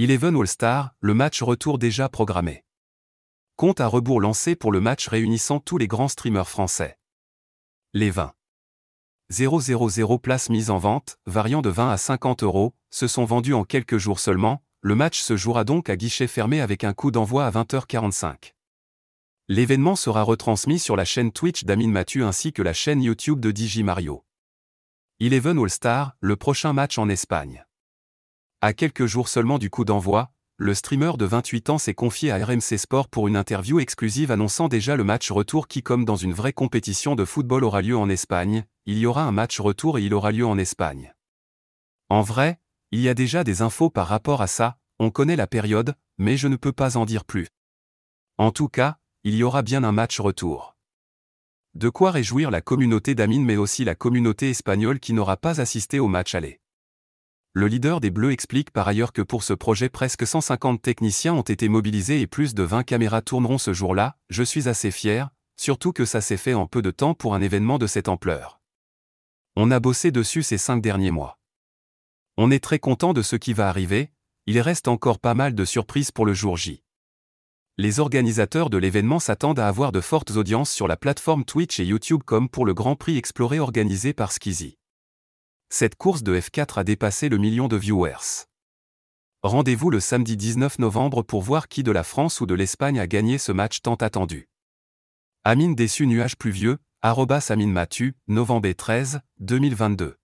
Eleven All-Star, le match retour déjà programmé. Compte à rebours lancé pour le match réunissant tous les grands streamers français. Les 20. 000 places mises en vente, variant de 20 à 50 euros, se sont vendues en quelques jours seulement, le match se jouera donc à guichet fermé avec un coup d'envoi à 20h45. L'événement sera retransmis sur la chaîne Twitch d'Amine Mathieu ainsi que la chaîne YouTube de Digi Mario. Eleven All-Star, le prochain match en Espagne. À quelques jours seulement du coup d'envoi, le streamer de 28 ans s'est confié à RMC Sport pour une interview exclusive annonçant déjà le match retour qui comme dans une vraie compétition de football aura lieu en Espagne, il y aura un match retour et il aura lieu en Espagne. En vrai, il y a déjà des infos par rapport à ça, on connaît la période, mais je ne peux pas en dire plus. En tout cas, il y aura bien un match retour. De quoi réjouir la communauté d'Amine mais aussi la communauté espagnole qui n'aura pas assisté au match aller. Le leader des Bleus explique par ailleurs que pour ce projet presque 150 techniciens ont été mobilisés et plus de 20 caméras tourneront ce jour-là, je suis assez fier, surtout que ça s'est fait en peu de temps pour un événement de cette ampleur. On a bossé dessus ces cinq derniers mois. On est très content de ce qui va arriver, il reste encore pas mal de surprises pour le jour J. Les organisateurs de l'événement s'attendent à avoir de fortes audiences sur la plateforme Twitch et YouTube comme pour le Grand Prix Exploré organisé par Skizzy. Cette course de F4 a dépassé le million de viewers. Rendez-vous le samedi 19 novembre pour voir qui de la France ou de l'Espagne a gagné ce match tant attendu. Amine déçu nuage pluvieux, arrobas Amine Matu, novembre 13, 2022.